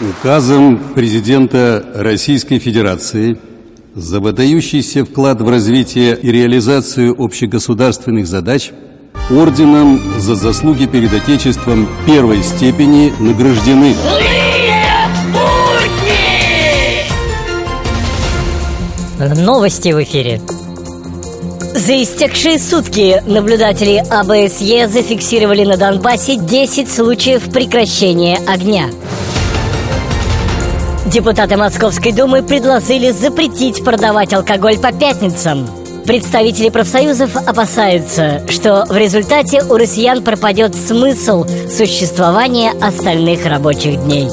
Указом президента Российской Федерации за выдающийся вклад в развитие и реализацию общегосударственных задач орденом за заслуги перед Отечеством первой степени награждены Новости в эфире. За истекшие сутки наблюдатели АБСЕ зафиксировали на Донбассе 10 случаев прекращения огня. Депутаты Московской Думы предложили запретить продавать алкоголь по пятницам. Представители профсоюзов опасаются, что в результате у россиян пропадет смысл существования остальных рабочих дней.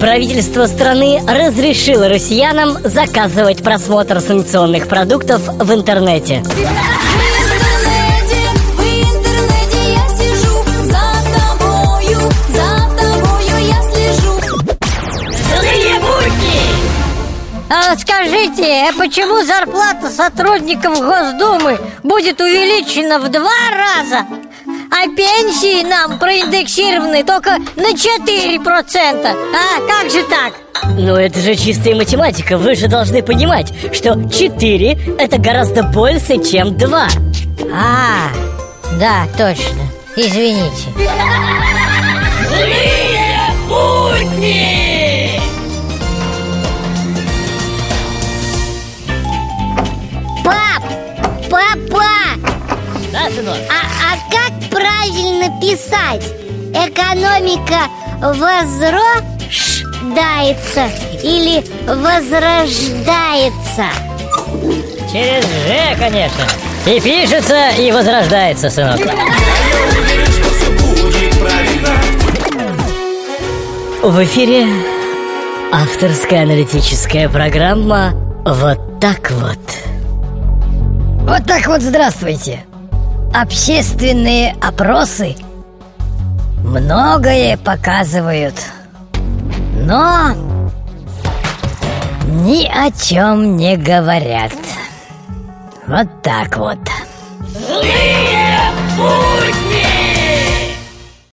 Правительство страны разрешило россиянам заказывать просмотр санкционных продуктов в интернете. А скажите, а почему зарплата сотрудников Госдумы будет увеличена в два раза, а пенсии нам проиндексированы только на 4%? А как же так? Ну это же чистая математика, вы же должны понимать, что 4 это гораздо больше, чем 2 А, да, точно, извините Злые будни! Пап! Папа! Да, сынок? А, а как правильно писать? Экономика возрождается или возрождается? Через Ж, конечно И пишется, и возрождается, сынок В эфире авторская аналитическая программа «Вот так вот» Вот так вот здравствуйте Общественные опросы многое показывают Но ни о чем не говорят Вот так вот Злые будни!